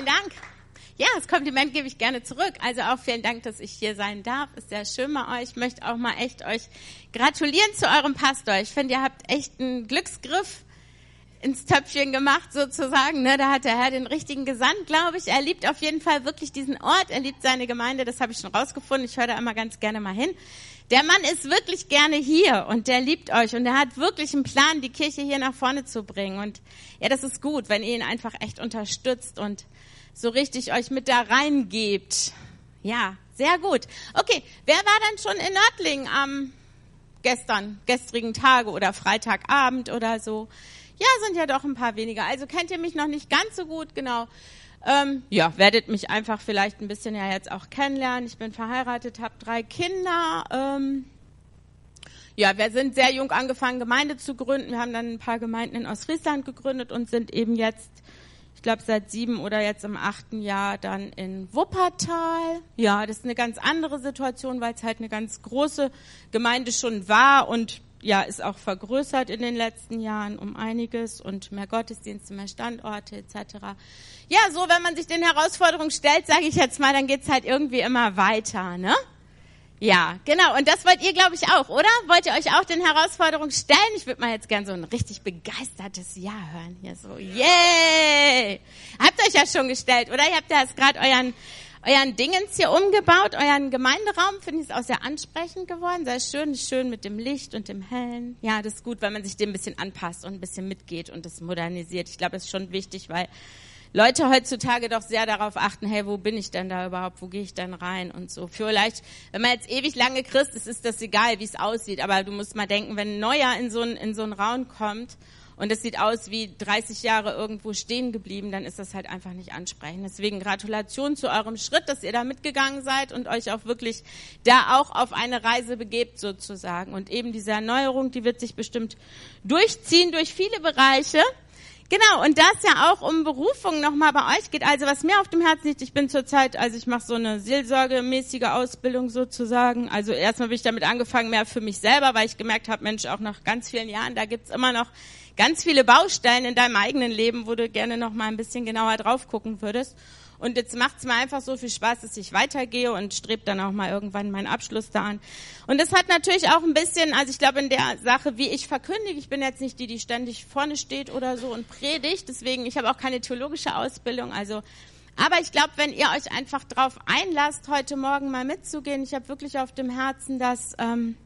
Vielen Dank. Ja, das Kompliment gebe ich gerne zurück. Also auch vielen Dank, dass ich hier sein darf. Ist sehr schön bei euch. Ich möchte auch mal echt euch gratulieren zu eurem Pastor. Ich finde, ihr habt echt einen Glücksgriff ins Töpfchen gemacht sozusagen. Ne? Da hat der Herr den richtigen gesandt, glaube ich. Er liebt auf jeden Fall wirklich diesen Ort. Er liebt seine Gemeinde. Das habe ich schon rausgefunden. Ich höre da immer ganz gerne mal hin. Der Mann ist wirklich gerne hier und der liebt euch und er hat wirklich einen Plan, die Kirche hier nach vorne zu bringen. Und ja, das ist gut, wenn ihr ihn einfach echt unterstützt und so richtig euch mit da reingebt. Ja, sehr gut. Okay, wer war dann schon in Nördlingen am gestern, gestrigen Tage oder Freitagabend oder so? Ja, sind ja doch ein paar weniger. Also kennt ihr mich noch nicht ganz so gut, genau. Ähm, ja, werdet mich einfach vielleicht ein bisschen ja jetzt auch kennenlernen. Ich bin verheiratet, habe drei Kinder. Ähm, ja, wir sind sehr jung angefangen, Gemeinde zu gründen. Wir haben dann ein paar Gemeinden in Ostfriesland gegründet und sind eben jetzt, ich glaube, seit sieben oder jetzt im achten Jahr dann in Wuppertal. Ja, das ist eine ganz andere Situation, weil es halt eine ganz große Gemeinde schon war und ja, ist auch vergrößert in den letzten Jahren um einiges und mehr Gottesdienste, mehr Standorte etc. Ja, so wenn man sich den Herausforderungen stellt, sage ich jetzt mal, dann geht's halt irgendwie immer weiter, ne? Ja, genau. Und das wollt ihr, glaube ich, auch, oder? Wollt ihr euch auch den Herausforderungen stellen? Ich würde mal jetzt gern so ein richtig begeistertes Ja hören hier so. Yay! Habt euch ja schon gestellt, oder? Ihr habt ja jetzt gerade euren euren Dingens hier umgebaut, euren Gemeinderaum. Finde ich es auch sehr ansprechend geworden. Sehr schön, schön mit dem Licht und dem Hellen. Ja, das ist gut, wenn man sich dem ein bisschen anpasst und ein bisschen mitgeht und das modernisiert. Ich glaube, das ist schon wichtig, weil Leute heutzutage doch sehr darauf achten, hey, wo bin ich denn da überhaupt, wo gehe ich denn rein und so. Vielleicht, wenn man jetzt ewig lange Christ ist, ist das egal, wie es aussieht, aber du musst mal denken, wenn ein Neuer in so einen, in so einen Raum kommt und es sieht aus wie 30 Jahre irgendwo stehen geblieben, dann ist das halt einfach nicht ansprechend. Deswegen Gratulation zu eurem Schritt, dass ihr da mitgegangen seid und euch auch wirklich da auch auf eine Reise begebt sozusagen. Und eben diese Erneuerung, die wird sich bestimmt durchziehen durch viele Bereiche. Genau, und das ja auch um Berufung nochmal bei euch geht. Also was mir auf dem Herzen liegt, ich bin zurzeit, also ich mache so eine seelsorgemäßige Ausbildung sozusagen. Also erstmal bin ich damit angefangen, mehr für mich selber, weil ich gemerkt habe, Mensch, auch nach ganz vielen Jahren, da gibt's immer noch ganz viele Baustellen in deinem eigenen Leben, wo du gerne noch mal ein bisschen genauer drauf gucken würdest. Und jetzt macht es mir einfach so viel Spaß, dass ich weitergehe und strebe dann auch mal irgendwann meinen Abschluss da an. Und das hat natürlich auch ein bisschen, also ich glaube in der Sache, wie ich verkündige, ich bin jetzt nicht die, die ständig vorne steht oder so und predigt, deswegen, ich habe auch keine theologische Ausbildung, also aber ich glaube, wenn ihr euch einfach drauf einlasst, heute Morgen mal mitzugehen, ich habe wirklich auf dem Herzen, dass ähm,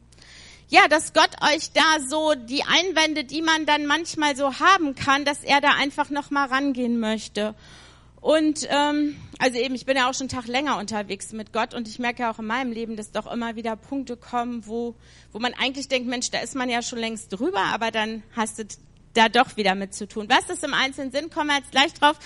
ja, dass Gott euch da so die Einwände, die man dann manchmal so haben kann, dass er da einfach noch mal rangehen möchte. Und ähm, also eben, ich bin ja auch schon einen Tag länger unterwegs mit Gott und ich merke ja auch in meinem Leben, dass doch immer wieder Punkte kommen, wo, wo man eigentlich denkt, Mensch, da ist man ja schon längst drüber, aber dann hast du da doch wieder mit zu tun. Was das im Einzelnen sind, kommen wir jetzt gleich drauf.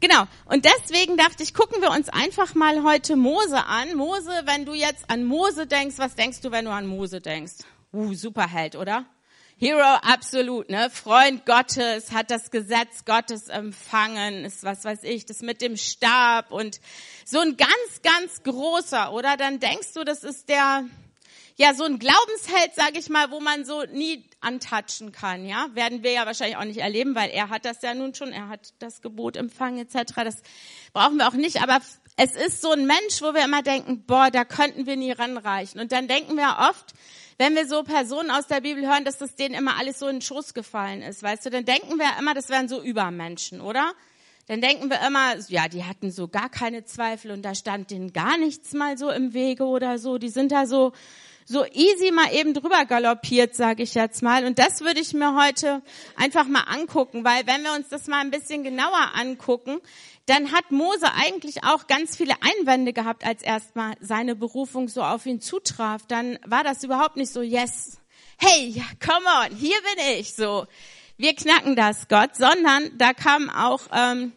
Genau. Und deswegen dachte ich, gucken wir uns einfach mal heute Mose an. Mose, wenn du jetzt an Mose denkst, was denkst du, wenn du an Mose denkst? Uh, Superheld, oder? Hero absolut, ne? Freund Gottes, hat das Gesetz Gottes empfangen, ist was weiß ich, das mit dem Stab und so ein ganz, ganz großer, oder? Dann denkst du, das ist der, ja, so ein Glaubensheld, sag ich mal, wo man so nie antatschen kann, ja? Werden wir ja wahrscheinlich auch nicht erleben, weil er hat das ja nun schon, er hat das Gebot empfangen etc. Das brauchen wir auch nicht, aber es ist so ein Mensch, wo wir immer denken, boah, da könnten wir nie ranreichen. Und dann denken wir oft, wenn wir so Personen aus der Bibel hören, dass das denen immer alles so in den Schoß gefallen ist, weißt du, dann denken wir immer, das wären so Übermenschen, oder? Dann denken wir immer, ja, die hatten so gar keine Zweifel und da stand denen gar nichts mal so im Wege oder so. Die sind da so, so easy mal eben drüber galoppiert, sage ich jetzt mal. Und das würde ich mir heute einfach mal angucken, weil wenn wir uns das mal ein bisschen genauer angucken, dann hat Mose eigentlich auch ganz viele Einwände gehabt, als erstmal seine Berufung so auf ihn zutraf. Dann war das überhaupt nicht so, yes, hey, come on, hier bin ich, so. Wir knacken das, Gott, sondern da kamen auch ähm,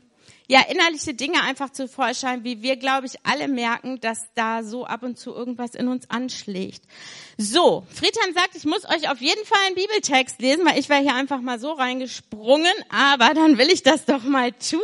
ja innerliche Dinge einfach zu Vorschein, wie wir, glaube ich, alle merken, dass da so ab und zu irgendwas in uns anschlägt. So, Friedhelm sagt, ich muss euch auf jeden Fall einen Bibeltext lesen, weil ich wäre hier einfach mal so reingesprungen, aber dann will ich das doch mal tun.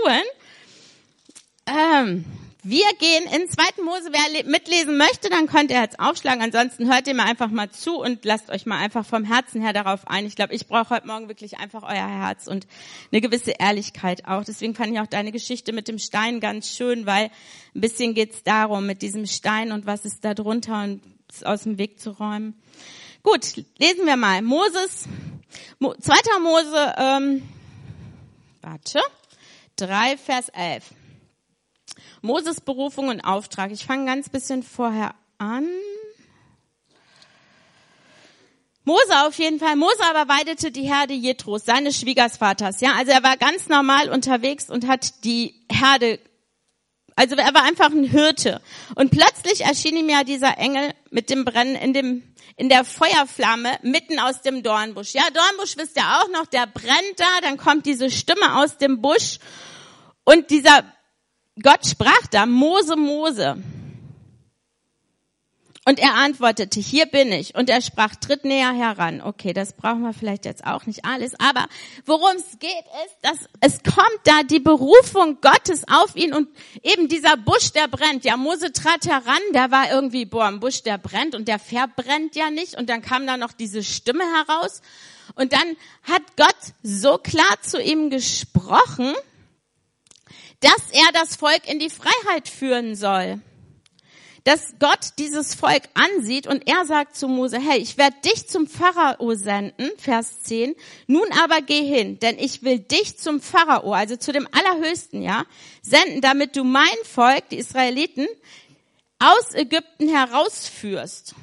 Ähm, Wir gehen in 2. Mose. Wer mitlesen möchte, dann könnt ihr jetzt aufschlagen. Ansonsten hört ihr mir einfach mal zu und lasst euch mal einfach vom Herzen her darauf ein. Ich glaube, ich brauche heute Morgen wirklich einfach euer Herz und eine gewisse Ehrlichkeit auch. Deswegen fand ich auch deine Geschichte mit dem Stein ganz schön, weil ein bisschen geht's darum, mit diesem Stein und was ist da drunter und es aus dem Weg zu räumen. Gut, lesen wir mal. Moses, 2. Mose, ähm, warte, 3, Vers 11. Moses Berufung und Auftrag. Ich fange ganz bisschen vorher an. Mose auf jeden Fall. Mose aber weidete die Herde Jethros, seines Schwiegersvaters. Ja, also er war ganz normal unterwegs und hat die Herde, also er war einfach ein Hirte. Und plötzlich erschien ihm ja dieser Engel mit dem Brennen in dem, in der Feuerflamme mitten aus dem Dornbusch. Ja, Dornbusch wisst ihr auch noch, der brennt da, dann kommt diese Stimme aus dem Busch und dieser Gott sprach da, Mose, Mose. Und er antwortete, hier bin ich. Und er sprach, tritt näher heran. Okay, das brauchen wir vielleicht jetzt auch nicht alles. Aber worum es geht, ist, dass es kommt da die Berufung Gottes auf ihn und eben dieser Busch, der brennt. Ja, Mose trat heran, der war irgendwie, boah, ein Busch, der brennt und der verbrennt ja nicht. Und dann kam da noch diese Stimme heraus. Und dann hat Gott so klar zu ihm gesprochen, dass er das Volk in die Freiheit führen soll. Dass Gott dieses Volk ansieht und er sagt zu Mose, hey, ich werde dich zum Pharao senden, Vers 10, nun aber geh hin, denn ich will dich zum Pharao, also zu dem Allerhöchsten, ja, senden, damit du mein Volk, die Israeliten, aus Ägypten herausführst.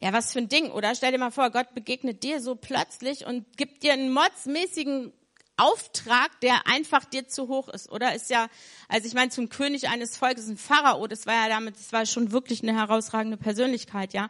Ja, was für ein Ding, oder? Stell dir mal vor, Gott begegnet dir so plötzlich und gibt dir einen modsmäßigen Auftrag, der einfach dir zu hoch ist, oder? Ist ja, also ich meine, zum König eines Volkes, ein Pharao, das war ja damit, das war schon wirklich eine herausragende Persönlichkeit, ja.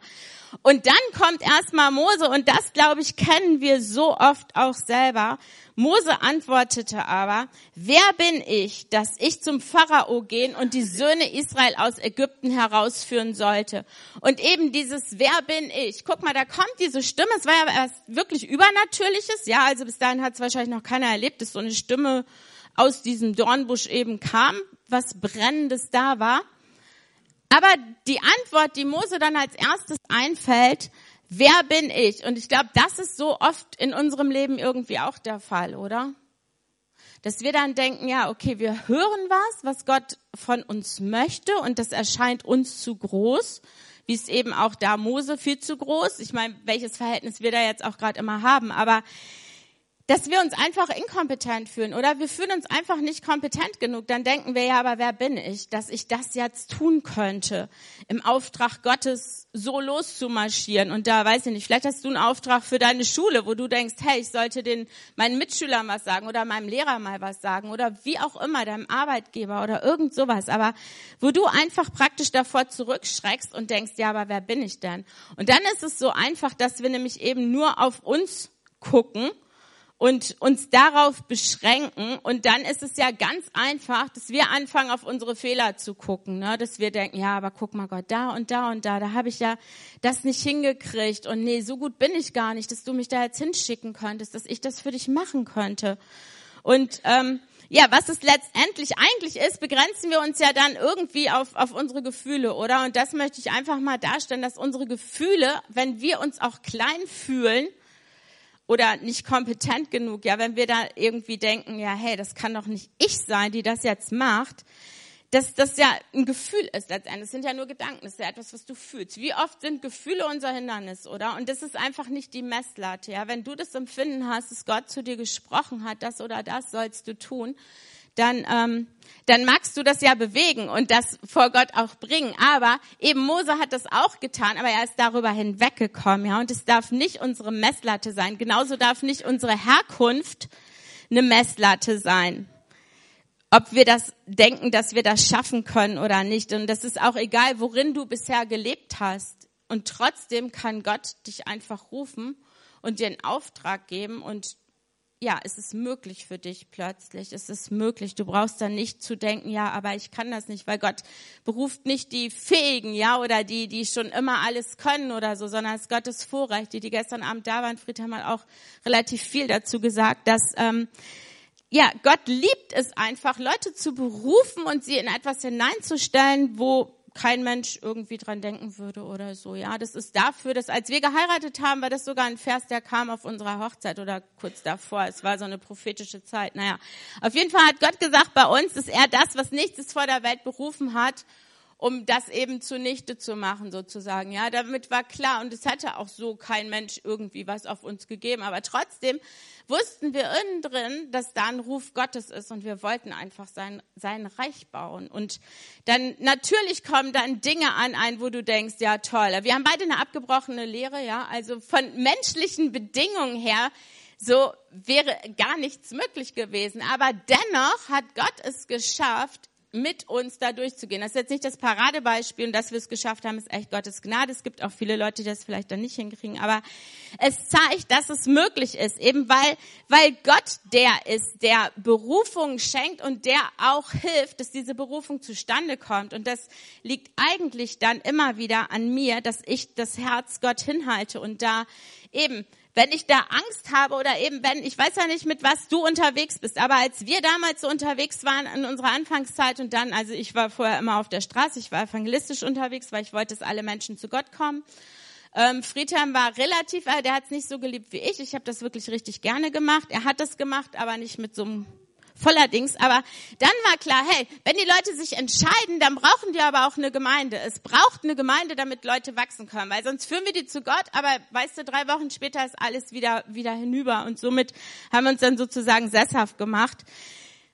Und dann kommt erstmal Mose und das, glaube ich, kennen wir so oft auch selber. Mose antwortete aber, wer bin ich, dass ich zum Pharao gehen und die Söhne Israel aus Ägypten herausführen sollte? Und eben dieses, wer bin ich? Guck mal, da kommt diese Stimme, es war ja erst wirklich Übernatürliches, ja, also bis dahin hat es wahrscheinlich noch keiner erlebt, dass so eine Stimme aus diesem Dornbusch eben kam, was Brennendes da war. Aber die Antwort, die Mose dann als erstes einfällt, wer bin ich? Und ich glaube, das ist so oft in unserem Leben irgendwie auch der Fall, oder? Dass wir dann denken, ja, okay, wir hören was, was Gott von uns möchte und das erscheint uns zu groß, wie es eben auch da Mose viel zu groß. Ich meine, welches Verhältnis wir da jetzt auch gerade immer haben, aber dass wir uns einfach inkompetent fühlen oder wir fühlen uns einfach nicht kompetent genug, dann denken wir ja, aber wer bin ich, dass ich das jetzt tun könnte, im Auftrag Gottes so loszumarschieren. Und da weiß ich nicht, vielleicht hast du einen Auftrag für deine Schule, wo du denkst, hey, ich sollte den meinen Mitschülern was sagen oder meinem Lehrer mal was sagen oder wie auch immer, deinem Arbeitgeber oder irgend sowas. Aber wo du einfach praktisch davor zurückschreckst und denkst, ja, aber wer bin ich denn? Und dann ist es so einfach, dass wir nämlich eben nur auf uns gucken und uns darauf beschränken. Und dann ist es ja ganz einfach, dass wir anfangen, auf unsere Fehler zu gucken. Ne? Dass wir denken, ja, aber guck mal Gott, da und da und da, da habe ich ja das nicht hingekriegt. Und nee, so gut bin ich gar nicht, dass du mich da jetzt hinschicken könntest, dass ich das für dich machen könnte. Und ähm, ja, was es letztendlich eigentlich ist, begrenzen wir uns ja dann irgendwie auf, auf unsere Gefühle, oder? Und das möchte ich einfach mal darstellen, dass unsere Gefühle, wenn wir uns auch klein fühlen, oder nicht kompetent genug. Ja, wenn wir da irgendwie denken, ja, hey, das kann doch nicht ich sein, die das jetzt macht, dass das ja ein Gefühl ist letztendlich. Das sind ja nur Gedanken, das ist ja etwas, was du fühlst. Wie oft sind Gefühle unser Hindernis, oder? Und das ist einfach nicht die Messlatte. Ja, wenn du das Empfinden hast, dass Gott zu dir gesprochen hat, das oder das sollst du tun, dann, ähm, dann magst du das ja bewegen und das vor Gott auch bringen. Aber eben Mose hat das auch getan, aber er ist darüber hinweggekommen, ja. Und es darf nicht unsere Messlatte sein. Genauso darf nicht unsere Herkunft eine Messlatte sein. Ob wir das denken, dass wir das schaffen können oder nicht. Und das ist auch egal, worin du bisher gelebt hast. Und trotzdem kann Gott dich einfach rufen und dir einen Auftrag geben und ja, es ist möglich für dich plötzlich. Es ist möglich. Du brauchst dann nicht zu denken, ja, aber ich kann das nicht, weil Gott beruft nicht die Fähigen, ja, oder die, die schon immer alles können oder so, sondern es ist Gottes Vorrecht. Die, die gestern Abend da waren, Fried haben halt auch relativ viel dazu gesagt, dass, ähm, ja, Gott liebt es einfach, Leute zu berufen und sie in etwas hineinzustellen, wo kein Mensch irgendwie dran denken würde oder so. Ja, das ist dafür, dass als wir geheiratet haben, war das sogar ein Vers, der kam auf unserer Hochzeit oder kurz davor. Es war so eine prophetische Zeit. Naja, auf jeden Fall hat Gott gesagt, bei uns ist er das, was nichts ist vor der Welt berufen hat um das eben zunichte zu machen sozusagen. Ja, damit war klar und es hätte auch so kein Mensch irgendwie was auf uns gegeben, aber trotzdem wussten wir innen drin, dass da ein Ruf Gottes ist und wir wollten einfach sein sein Reich bauen und dann natürlich kommen dann Dinge an ein, wo du denkst, ja toll. Wir haben beide eine abgebrochene Lehre, ja, also von menschlichen Bedingungen her so wäre gar nichts möglich gewesen. Aber dennoch hat Gott es geschafft, mit uns da durchzugehen. Das ist jetzt nicht das Paradebeispiel und dass wir es geschafft haben, ist echt Gottes Gnade. Es gibt auch viele Leute, die das vielleicht dann nicht hinkriegen, aber es zeigt, dass es möglich ist, eben weil, weil Gott der ist, der Berufung schenkt und der auch hilft, dass diese Berufung zustande kommt. Und das liegt eigentlich dann immer wieder an mir, dass ich das Herz Gott hinhalte und da eben wenn ich da Angst habe oder eben wenn, ich weiß ja nicht, mit was du unterwegs bist, aber als wir damals so unterwegs waren in unserer Anfangszeit und dann, also ich war vorher immer auf der Straße, ich war evangelistisch unterwegs, weil ich wollte, dass alle Menschen zu Gott kommen. Ähm, Friedhelm war relativ, äh, der hat es nicht so geliebt wie ich. Ich habe das wirklich richtig gerne gemacht. Er hat das gemacht, aber nicht mit so einem voller Dings. Aber dann war klar, hey, wenn die Leute sich entscheiden, dann brauchen die aber auch eine Gemeinde. Es braucht eine Gemeinde, damit Leute wachsen können, weil sonst führen wir die zu Gott, aber weißt du, drei Wochen später ist alles wieder, wieder hinüber und somit haben wir uns dann sozusagen sesshaft gemacht.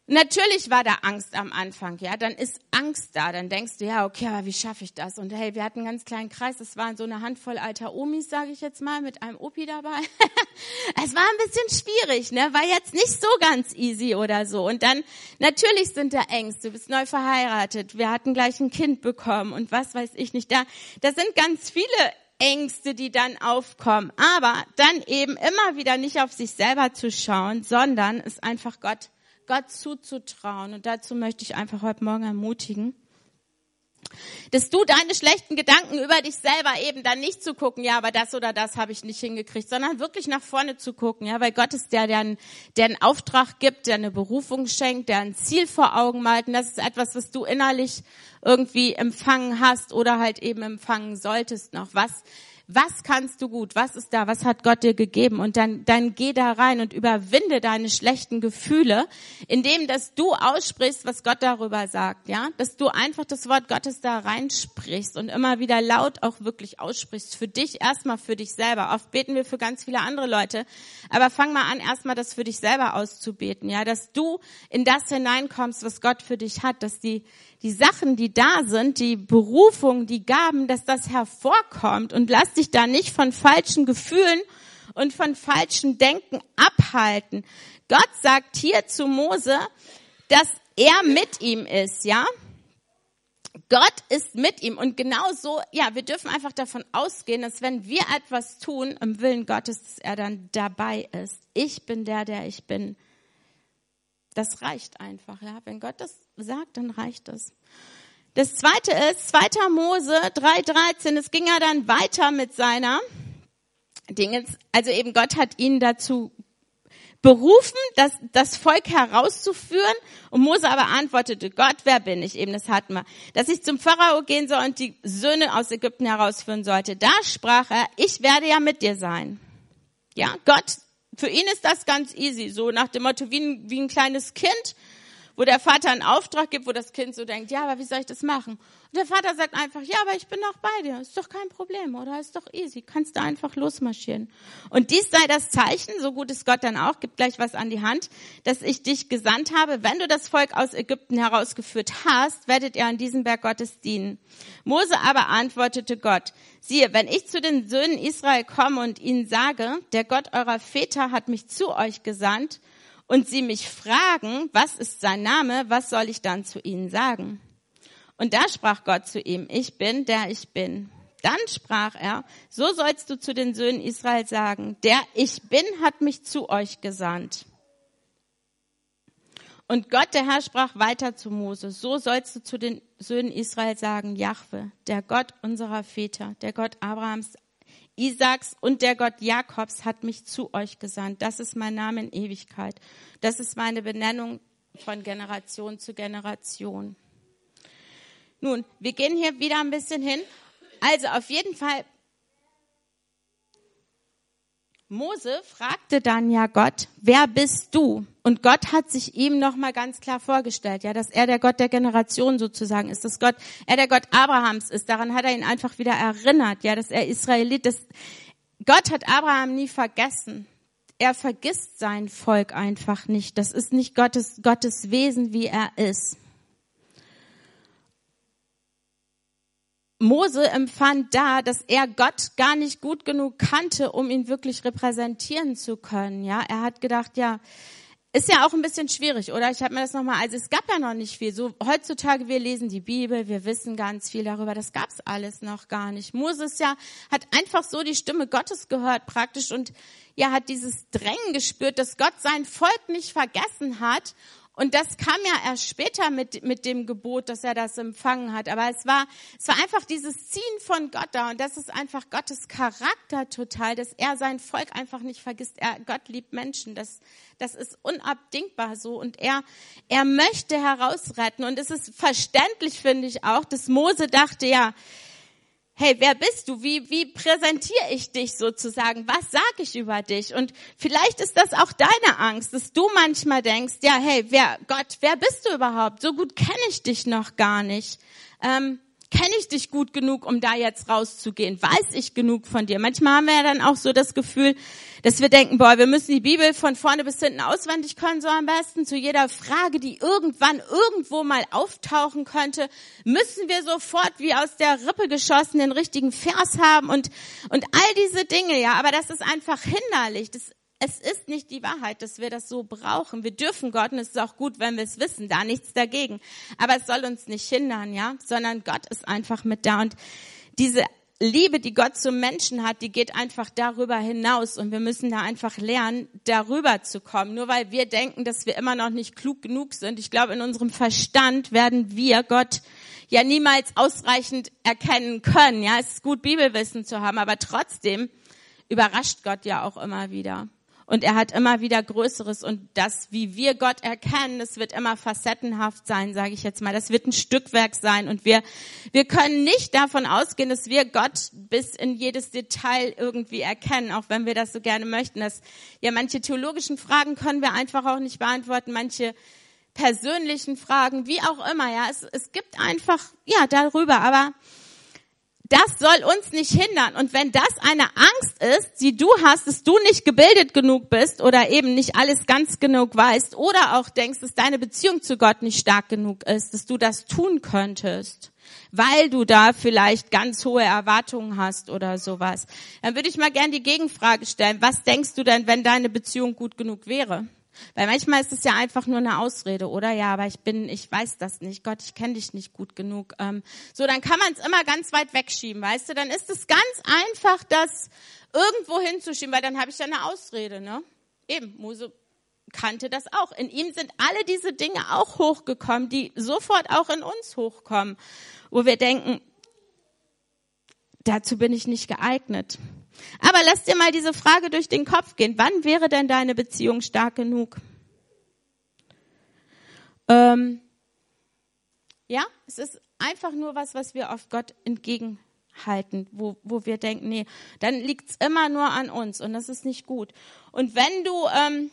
Natürlich war da Angst am Anfang, ja, dann ist Angst da, dann denkst du, ja, okay, aber wie schaffe ich das? Und hey, wir hatten einen ganz kleinen Kreis, es waren so eine Handvoll alter Omis, sage ich jetzt mal, mit einem Opi dabei. es war ein bisschen schwierig, ne, war jetzt nicht so ganz easy oder so. Und dann, natürlich sind da Ängste, du bist neu verheiratet, wir hatten gleich ein Kind bekommen und was weiß ich nicht, da, da sind ganz viele Ängste, die dann aufkommen. Aber dann eben immer wieder nicht auf sich selber zu schauen, sondern es einfach Gott Gott zuzutrauen. Und dazu möchte ich einfach heute Morgen ermutigen, dass du deine schlechten Gedanken über dich selber eben dann nicht zu gucken, ja, aber das oder das habe ich nicht hingekriegt, sondern wirklich nach vorne zu gucken, ja, weil Gott ist der, der einen, der einen Auftrag gibt, der eine Berufung schenkt, der ein Ziel vor Augen malt. Und das ist etwas, was du innerlich irgendwie empfangen hast oder halt eben empfangen solltest noch. Was was kannst du gut? Was ist da? Was hat Gott dir gegeben? Und dann, dann geh da rein und überwinde deine schlechten Gefühle, indem, dass du aussprichst, was Gott darüber sagt, ja? Dass du einfach das Wort Gottes da reinsprichst und immer wieder laut auch wirklich aussprichst. Für dich erstmal für dich selber. Oft beten wir für ganz viele andere Leute. Aber fang mal an, erstmal das für dich selber auszubeten, ja? Dass du in das hineinkommst, was Gott für dich hat, dass die, die Sachen, die da sind, die Berufung, die Gaben, dass das hervorkommt und lass dich da nicht von falschen Gefühlen und von falschen Denken abhalten. Gott sagt hier zu Mose, dass er mit ihm ist, ja? Gott ist mit ihm und genauso, ja, wir dürfen einfach davon ausgehen, dass wenn wir etwas tun im Willen Gottes, dass er dann dabei ist. Ich bin der, der ich bin. Das reicht einfach, ja. Wenn Gott das sagt, dann reicht es. Das zweite ist 2. Mose 3,13. Es ging ja dann weiter mit seiner Dingens. Also eben Gott hat ihn dazu berufen, das, das Volk herauszuführen. Und Mose aber antwortete, Gott, wer bin ich? Eben, das hatten wir. Dass ich zum Pharao gehen soll und die Söhne aus Ägypten herausführen sollte. Da sprach er, ich werde ja mit dir sein. Ja, Gott für ihn ist das ganz easy, so nach dem Motto wie ein, wie ein kleines Kind, wo der Vater einen Auftrag gibt, wo das Kind so denkt, ja, aber wie soll ich das machen? Und der Vater sagt einfach, ja, aber ich bin doch bei dir, ist doch kein Problem, oder? Ist doch easy, kannst du einfach losmarschieren. Und dies sei das Zeichen, so gut ist Gott dann auch, gibt gleich was an die Hand, dass ich dich gesandt habe. Wenn du das Volk aus Ägypten herausgeführt hast, werdet ihr an diesem Berg Gottes dienen. Mose aber antwortete Gott, siehe, wenn ich zu den Söhnen Israel komme und ihnen sage, der Gott eurer Väter hat mich zu euch gesandt, und sie mich fragen, was ist sein Name, was soll ich dann zu ihnen sagen? Und da sprach Gott zu ihm, ich bin, der ich bin. Dann sprach er, so sollst du zu den Söhnen Israel sagen, der ich bin hat mich zu euch gesandt. Und Gott, der Herr, sprach weiter zu Mose, so sollst du zu den Söhnen Israel sagen, Jahwe, der Gott unserer Väter, der Gott Abrahams, Isaaks und der Gott Jakobs hat mich zu euch gesandt. Das ist mein Name in Ewigkeit. Das ist meine Benennung von Generation zu Generation. Nun, wir gehen hier wieder ein bisschen hin. Also auf jeden Fall Mose fragte dann ja Gott, wer bist du? Und Gott hat sich ihm nochmal ganz klar vorgestellt, ja, dass er der Gott der Generation sozusagen ist, dass Gott, er der Gott Abrahams ist. Daran hat er ihn einfach wieder erinnert, ja, dass er Israelit ist. Gott hat Abraham nie vergessen. Er vergisst sein Volk einfach nicht. Das ist nicht Gottes, Gottes Wesen, wie er ist. Mose empfand da, dass er Gott gar nicht gut genug kannte, um ihn wirklich repräsentieren zu können. Ja, er hat gedacht, ja, ist ja auch ein bisschen schwierig, oder? Ich habe mir das nochmal, also es gab ja noch nicht viel. So heutzutage, wir lesen die Bibel, wir wissen ganz viel darüber. Das gab's alles noch gar nicht. Moses ja hat einfach so die Stimme Gottes gehört praktisch und ja hat dieses Drängen gespürt, dass Gott sein Volk nicht vergessen hat und das kam ja erst später mit, mit dem Gebot, dass er das empfangen hat. Aber es war, es war einfach dieses Ziehen von Gott da. Und das ist einfach Gottes Charakter total, dass er sein Volk einfach nicht vergisst. Er, Gott liebt Menschen. Das, das ist unabdingbar so. Und er, er möchte herausretten. Und es ist verständlich, finde ich auch, dass Mose dachte, ja, hey, wer bist du? Wie, wie präsentiere ich dich sozusagen? Was sage ich über dich? Und vielleicht ist das auch deine Angst, dass du manchmal denkst, ja, hey, wer, Gott, wer bist du überhaupt? So gut kenne ich dich noch gar nicht. Ähm, kenne ich dich gut genug, um da jetzt rauszugehen? Weiß ich genug von dir? Manchmal haben wir ja dann auch so das Gefühl, dass wir denken, boah, wir müssen die Bibel von vorne bis hinten auswendig können, so am besten. Zu jeder Frage, die irgendwann irgendwo mal auftauchen könnte, müssen wir sofort wie aus der Rippe geschossen den richtigen Vers haben und, und all diese Dinge, ja. Aber das ist einfach hinderlich. Das es ist nicht die Wahrheit, dass wir das so brauchen. Wir dürfen Gott und es ist auch gut, wenn wir es wissen, da nichts dagegen. Aber es soll uns nicht hindern, ja, sondern Gott ist einfach mit da und diese Liebe, die Gott zum Menschen hat, die geht einfach darüber hinaus und wir müssen da einfach lernen, darüber zu kommen. Nur weil wir denken, dass wir immer noch nicht klug genug sind. Ich glaube, in unserem Verstand werden wir Gott ja niemals ausreichend erkennen können. Ja, es ist gut, Bibelwissen zu haben, aber trotzdem überrascht Gott ja auch immer wieder. Und er hat immer wieder Größeres. Und das, wie wir Gott erkennen, das wird immer facettenhaft sein, sage ich jetzt mal. Das wird ein Stückwerk sein. Und wir, wir können nicht davon ausgehen, dass wir Gott bis in jedes Detail irgendwie erkennen, auch wenn wir das so gerne möchten. Dass, ja, manche theologischen Fragen können wir einfach auch nicht beantworten. Manche persönlichen Fragen, wie auch immer, ja. Es, es gibt einfach, ja, darüber. Aber das soll uns nicht hindern. Und wenn das eine Angst ist, die du hast, dass du nicht gebildet genug bist oder eben nicht alles ganz genug weißt oder auch denkst, dass deine Beziehung zu Gott nicht stark genug ist, dass du das tun könntest, weil du da vielleicht ganz hohe Erwartungen hast oder sowas, dann würde ich mal gern die Gegenfrage stellen. Was denkst du denn, wenn deine Beziehung gut genug wäre? Weil manchmal ist es ja einfach nur eine Ausrede, oder? Ja, aber ich bin, ich weiß das nicht. Gott, ich kenne dich nicht gut genug. Ähm, so, dann kann man es immer ganz weit wegschieben, weißt du? Dann ist es ganz einfach, das irgendwo hinzuschieben, weil dann habe ich ja eine Ausrede, ne? Eben, Mose kannte das auch. In ihm sind alle diese Dinge auch hochgekommen, die sofort auch in uns hochkommen, wo wir denken, dazu bin ich nicht geeignet. Aber lass dir mal diese Frage durch den Kopf gehen. Wann wäre denn deine Beziehung stark genug? Ähm, ja, es ist einfach nur was, was wir oft Gott entgegenhalten, wo, wo wir denken, nee, dann liegt's immer nur an uns und das ist nicht gut. Und wenn du ähm,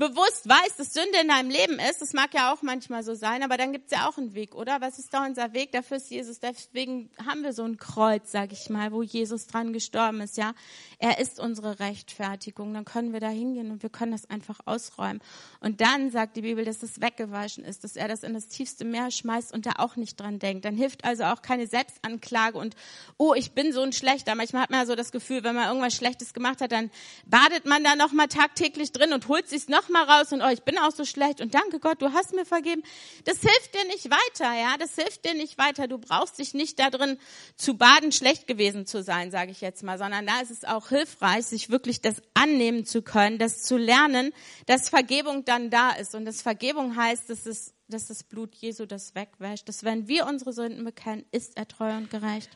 bewusst weißt, dass Sünde in deinem Leben ist, das mag ja auch manchmal so sein, aber dann gibt's ja auch einen Weg, oder? Was ist da unser Weg? Dafür ist Jesus. Deswegen haben wir so ein Kreuz, sag ich mal, wo Jesus dran gestorben ist, ja. Er ist unsere Rechtfertigung. Dann können wir da hingehen und wir können das einfach ausräumen. Und dann sagt die Bibel, dass es weggewaschen ist, dass er das in das tiefste Meer schmeißt und da auch nicht dran denkt. Dann hilft also auch keine Selbstanklage und, oh, ich bin so ein Schlechter. Manchmal hat man ja so das Gefühl, wenn man irgendwas Schlechtes gemacht hat, dann badet man da nochmal tagtäglich drin und holt sich's noch mal raus und oh, ich bin auch so schlecht und danke Gott, du hast mir vergeben. Das hilft dir nicht weiter, ja, das hilft dir nicht weiter. Du brauchst dich nicht da drin zu baden, schlecht gewesen zu sein, sage ich jetzt mal, sondern da ist es auch hilfreich, sich wirklich das annehmen zu können, das zu lernen, dass Vergebung dann da ist und dass Vergebung heißt, dass es dass das Blut Jesu das wegwäscht, dass wenn wir unsere Sünden bekennen, ist er treu und gerecht.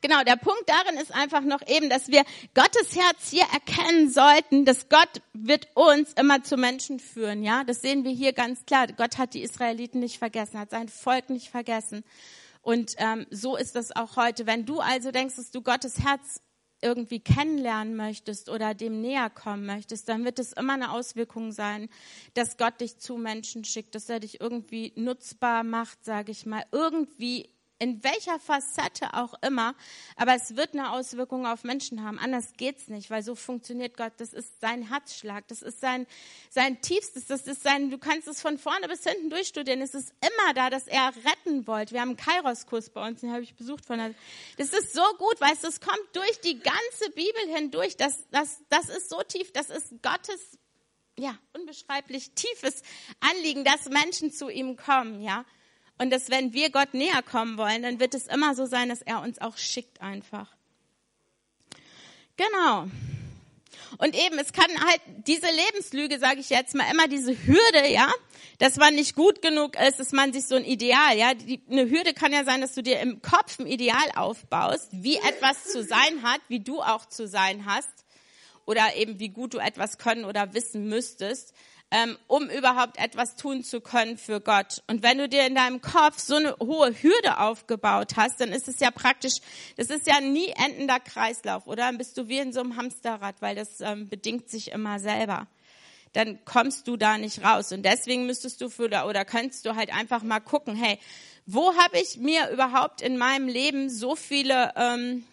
Genau, der Punkt darin ist einfach noch eben, dass wir Gottes Herz hier erkennen sollten, dass Gott wird uns immer zu Menschen führen, ja. Das sehen wir hier ganz klar. Gott hat die Israeliten nicht vergessen, hat sein Volk nicht vergessen. Und ähm, so ist das auch heute. Wenn du also denkst, dass du Gottes Herz irgendwie kennenlernen möchtest oder dem näher kommen möchtest, dann wird es immer eine Auswirkung sein, dass Gott dich zu Menschen schickt, dass er dich irgendwie nutzbar macht, sage ich mal, irgendwie in welcher Facette auch immer, aber es wird eine Auswirkung auf Menschen haben. Anders geht's nicht, weil so funktioniert Gott. Das ist sein Herzschlag, das ist sein sein tiefstes, das ist sein. Du kannst es von vorne bis hinten durchstudieren. Es ist immer da, dass er retten wollte. Wir haben einen Kairos-Kurs bei uns, den habe ich besucht von der. Das ist so gut, du, es kommt durch die ganze Bibel hindurch. Das das das ist so tief, das ist Gottes ja unbeschreiblich tiefes Anliegen, dass Menschen zu ihm kommen, ja. Und dass wenn wir Gott näher kommen wollen, dann wird es immer so sein, dass er uns auch schickt einfach. Genau. Und eben, es kann halt diese Lebenslüge, sage ich jetzt mal, immer diese Hürde, ja, dass man nicht gut genug ist, dass man sich so ein Ideal, ja, die, eine Hürde kann ja sein, dass du dir im Kopf ein Ideal aufbaust, wie etwas zu sein hat, wie du auch zu sein hast, oder eben wie gut du etwas können oder wissen müsstest um überhaupt etwas tun zu können für Gott. Und wenn du dir in deinem Kopf so eine hohe Hürde aufgebaut hast, dann ist es ja praktisch, das ist ja ein nie endender Kreislauf, oder? Dann bist du wie in so einem Hamsterrad, weil das ähm, bedingt sich immer selber. Dann kommst du da nicht raus. Und deswegen müsstest du für, oder könntest du halt einfach mal gucken, hey, wo habe ich mir überhaupt in meinem Leben so viele ähm,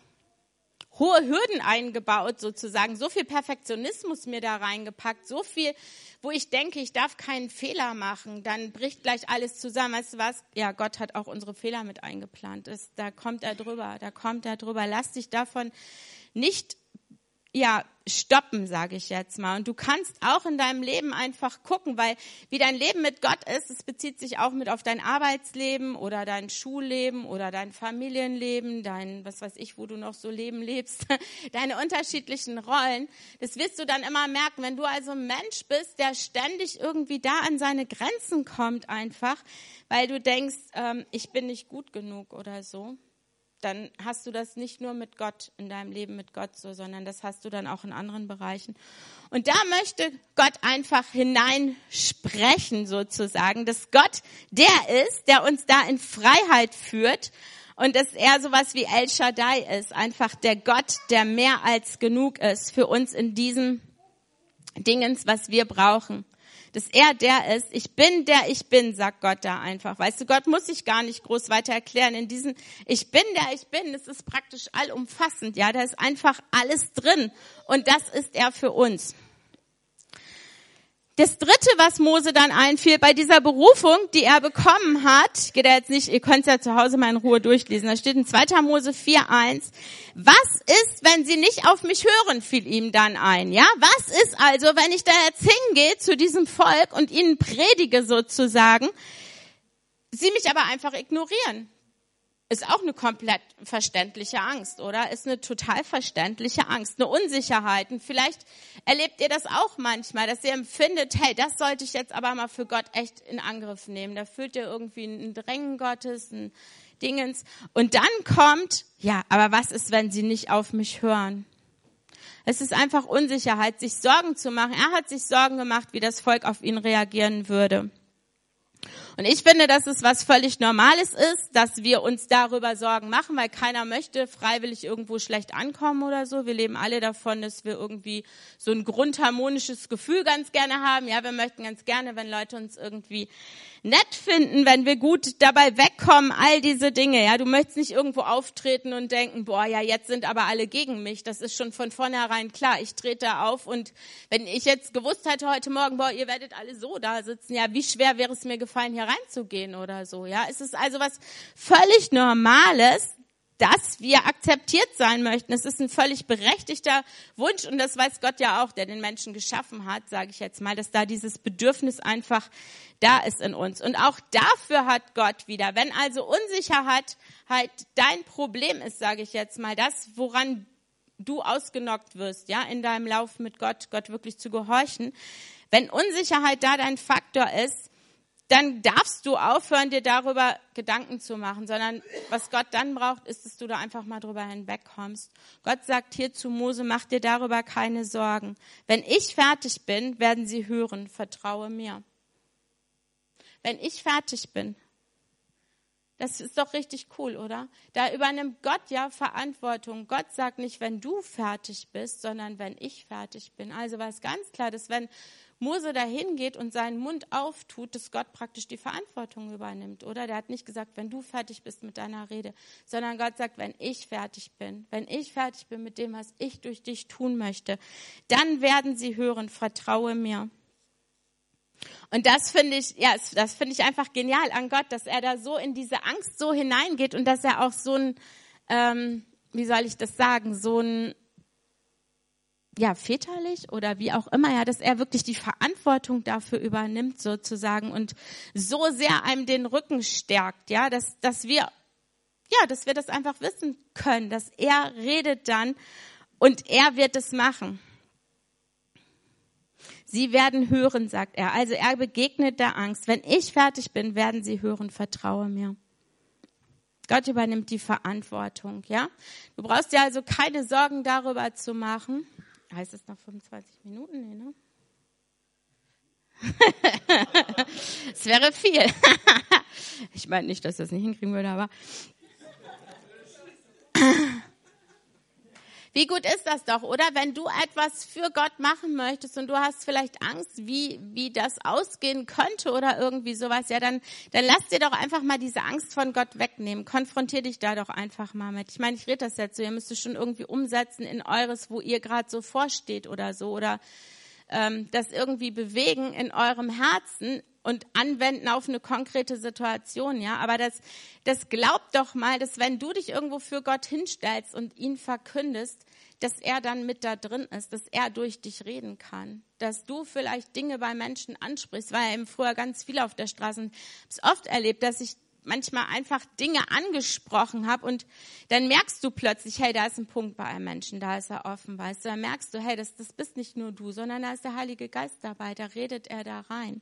hohe Hürden eingebaut, sozusagen, so viel Perfektionismus mir da reingepackt, so viel wo ich denke, ich darf keinen Fehler machen, dann bricht gleich alles zusammen. Weißt du was? Ja, Gott hat auch unsere Fehler mit eingeplant. Das, da kommt er drüber, da kommt er drüber. Lass dich davon nicht ja, stoppen, sage ich jetzt mal. Und du kannst auch in deinem Leben einfach gucken, weil wie dein Leben mit Gott ist, es bezieht sich auch mit auf dein Arbeitsleben oder dein Schulleben oder dein Familienleben, dein, was weiß ich, wo du noch so Leben lebst, deine unterschiedlichen Rollen. Das wirst du dann immer merken. Wenn du also ein Mensch bist, der ständig irgendwie da an seine Grenzen kommt einfach, weil du denkst, ähm, ich bin nicht gut genug oder so, dann hast du das nicht nur mit Gott in deinem Leben mit Gott so, sondern das hast du dann auch in anderen Bereichen. Und da möchte Gott einfach hineinsprechen sozusagen, dass Gott der ist, der uns da in Freiheit führt und dass er sowas wie El Shaddai ist, einfach der Gott, der mehr als genug ist für uns in diesen Dingens, was wir brauchen dass er der ist. Ich bin der ich bin, sagt Gott da einfach. Weißt du, Gott muss sich gar nicht groß weiter erklären. In diesen Ich bin der ich bin, das ist praktisch allumfassend. Ja, da ist einfach alles drin. Und das ist er für uns. Das dritte, was Mose dann einfiel, bei dieser Berufung, die er bekommen hat, gehe da jetzt nicht, ihr könnt es ja zu Hause mal in Ruhe durchlesen, da steht in 2. Mose 4.1, was ist, wenn sie nicht auf mich hören, fiel ihm dann ein, ja? Was ist also, wenn ich da jetzt hingehe zu diesem Volk und ihnen predige sozusagen, sie mich aber einfach ignorieren? Ist auch eine komplett verständliche Angst, oder? Ist eine total verständliche Angst, eine Unsicherheit. Und vielleicht erlebt ihr das auch manchmal, dass ihr empfindet, hey, das sollte ich jetzt aber mal für Gott echt in Angriff nehmen. Da fühlt ihr irgendwie ein Drängen Gottes, ein Dingens. Und dann kommt, ja, aber was ist, wenn sie nicht auf mich hören? Es ist einfach Unsicherheit, sich Sorgen zu machen. Er hat sich Sorgen gemacht, wie das Volk auf ihn reagieren würde. Und ich finde, dass es was völlig Normales ist, dass wir uns darüber Sorgen machen, weil keiner möchte freiwillig irgendwo schlecht ankommen oder so. Wir leben alle davon, dass wir irgendwie so ein grundharmonisches Gefühl ganz gerne haben. Ja, wir möchten ganz gerne, wenn Leute uns irgendwie nett finden, wenn wir gut dabei wegkommen, all diese Dinge. Ja, du möchtest nicht irgendwo auftreten und denken, boah, ja, jetzt sind aber alle gegen mich. Das ist schon von vornherein klar. Ich trete da auf und wenn ich jetzt gewusst hätte heute Morgen, boah, ihr werdet alle so da sitzen, ja, wie schwer wäre es mir gefallen, hier reinzugehen oder so. Ja, es ist also was völlig Normales, dass wir akzeptiert sein möchten. Es ist ein völlig berechtigter Wunsch und das weiß Gott ja auch, der den Menschen geschaffen hat, sage ich jetzt mal, dass da dieses Bedürfnis einfach da ist in uns. Und auch dafür hat Gott wieder, wenn also Unsicherheit halt dein Problem ist, sage ich jetzt mal, das, woran du ausgenockt wirst, ja, in deinem Lauf mit Gott, Gott wirklich zu gehorchen. Wenn Unsicherheit da dein Faktor ist, dann darfst du aufhören, dir darüber Gedanken zu machen, sondern was Gott dann braucht, ist, dass du da einfach mal drüber hinwegkommst. Gott sagt hier zu Mose, mach dir darüber keine Sorgen. Wenn ich fertig bin, werden sie hören, vertraue mir. Wenn ich fertig bin, das ist doch richtig cool, oder? Da übernimmt Gott ja Verantwortung. Gott sagt nicht, wenn du fertig bist, sondern wenn ich fertig bin. Also war es ganz klar, dass wenn Mose dahin geht und seinen Mund auftut, dass Gott praktisch die Verantwortung übernimmt, oder? Der hat nicht gesagt, wenn du fertig bist mit deiner Rede, sondern Gott sagt, wenn ich fertig bin, wenn ich fertig bin mit dem, was ich durch dich tun möchte, dann werden sie hören, vertraue mir. Und das finde ich, ja, das finde ich einfach genial an Gott, dass er da so in diese Angst so hineingeht und dass er auch so ein, ähm, wie soll ich das sagen, so ein, ja, väterlich oder wie auch immer, ja, dass er wirklich die Verantwortung dafür übernimmt sozusagen und so sehr einem den Rücken stärkt, ja, dass, dass wir, ja, dass wir das einfach wissen können, dass er redet dann und er wird es machen. Sie werden hören, sagt er. Also er begegnet der Angst. Wenn ich fertig bin, werden sie hören, vertraue mir. Gott übernimmt die Verantwortung, ja? Du brauchst dir also keine Sorgen darüber zu machen. Heißt es noch 25 Minuten? Nee, ne? Es wäre viel. ich meine nicht, dass ich das nicht hinkriegen würde, aber Wie gut ist das doch, oder? Wenn du etwas für Gott machen möchtest und du hast vielleicht Angst, wie, wie das ausgehen könnte oder irgendwie sowas, ja, dann, dann lass dir doch einfach mal diese Angst von Gott wegnehmen. Konfrontier dich da doch einfach mal mit. Ich meine, ich rede das jetzt so, ihr müsst es schon irgendwie umsetzen in eures, wo ihr gerade so vorsteht oder so, oder ähm, das irgendwie bewegen in eurem Herzen und anwenden auf eine konkrete Situation, ja. Aber das, das glaubt doch mal, dass wenn du dich irgendwo für Gott hinstellst und ihn verkündest, dass er dann mit da drin ist, dass er durch dich reden kann, dass du vielleicht Dinge bei Menschen ansprichst, weil eben früher ganz viel auf der Straße, habe oft erlebt, dass ich manchmal einfach Dinge angesprochen habe und dann merkst du plötzlich, hey, da ist ein Punkt bei einem Menschen, da ist er offen, weißt du, dann merkst du, hey, das, das bist nicht nur du, sondern da ist der Heilige Geist dabei, da redet er da rein.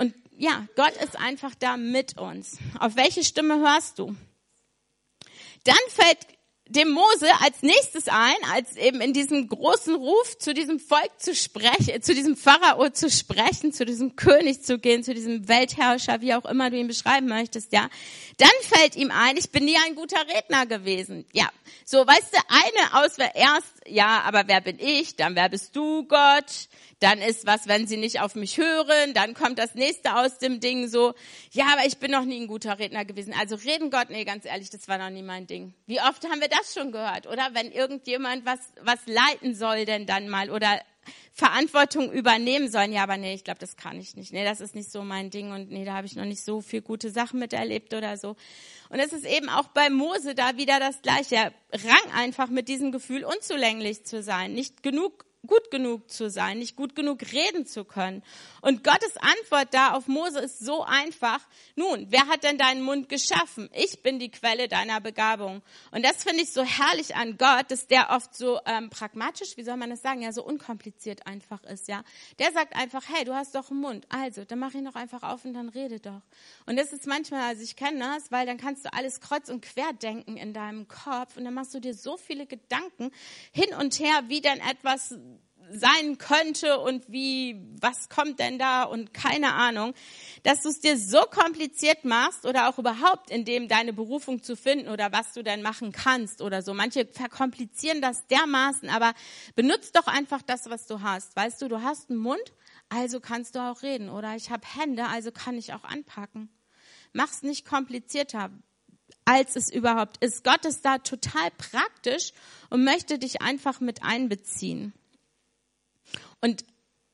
Und ja, Gott ist einfach da mit uns. Auf welche Stimme hörst du? Dann fällt dem Mose als nächstes ein, als eben in diesem großen Ruf zu diesem Volk zu sprechen, zu diesem Pharao zu sprechen, zu diesem König zu gehen, zu diesem Weltherrscher, wie auch immer du ihn beschreiben möchtest, ja. Dann fällt ihm ein, ich bin nie ein guter Redner gewesen. Ja. So, weißt du, eine Auswahl erst, ja, aber wer bin ich? Dann wer bist du, Gott? Dann ist was, wenn sie nicht auf mich hören. Dann kommt das nächste aus dem Ding so, ja, aber ich bin noch nie ein guter Redner gewesen. Also reden Gott, nee, ganz ehrlich, das war noch nie mein Ding. Wie oft haben wir das schon gehört, oder? Wenn irgendjemand was, was leiten soll denn dann mal oder Verantwortung übernehmen sollen. Ja, aber nee, ich glaube, das kann ich nicht. Nee, das ist nicht so mein Ding und nee, da habe ich noch nicht so viel gute Sachen miterlebt oder so. Und es ist eben auch bei Mose da wieder das Gleiche. Er rang einfach mit diesem Gefühl, unzulänglich zu sein, nicht genug gut genug zu sein, nicht gut genug reden zu können. Und Gottes Antwort da auf Mose ist so einfach. Nun, wer hat denn deinen Mund geschaffen? Ich bin die Quelle deiner Begabung. Und das finde ich so herrlich an Gott, dass der oft so ähm, pragmatisch, wie soll man das sagen, ja, so unkompliziert einfach ist, ja. Der sagt einfach, hey, du hast doch einen Mund. Also, dann mach ihn doch einfach auf und dann rede doch. Und das ist manchmal, also ich kenne das, weil dann kannst du alles kreuz und quer denken in deinem Kopf und dann machst du dir so viele Gedanken hin und her, wie denn etwas sein könnte und wie, was kommt denn da und keine Ahnung, dass du es dir so kompliziert machst oder auch überhaupt in dem deine Berufung zu finden oder was du denn machen kannst oder so. Manche verkomplizieren das dermaßen, aber benutzt doch einfach das, was du hast. Weißt du, du hast einen Mund, also kannst du auch reden oder ich habe Hände, also kann ich auch anpacken. Mach's nicht komplizierter als es überhaupt ist. Gott ist da total praktisch und möchte dich einfach mit einbeziehen. Und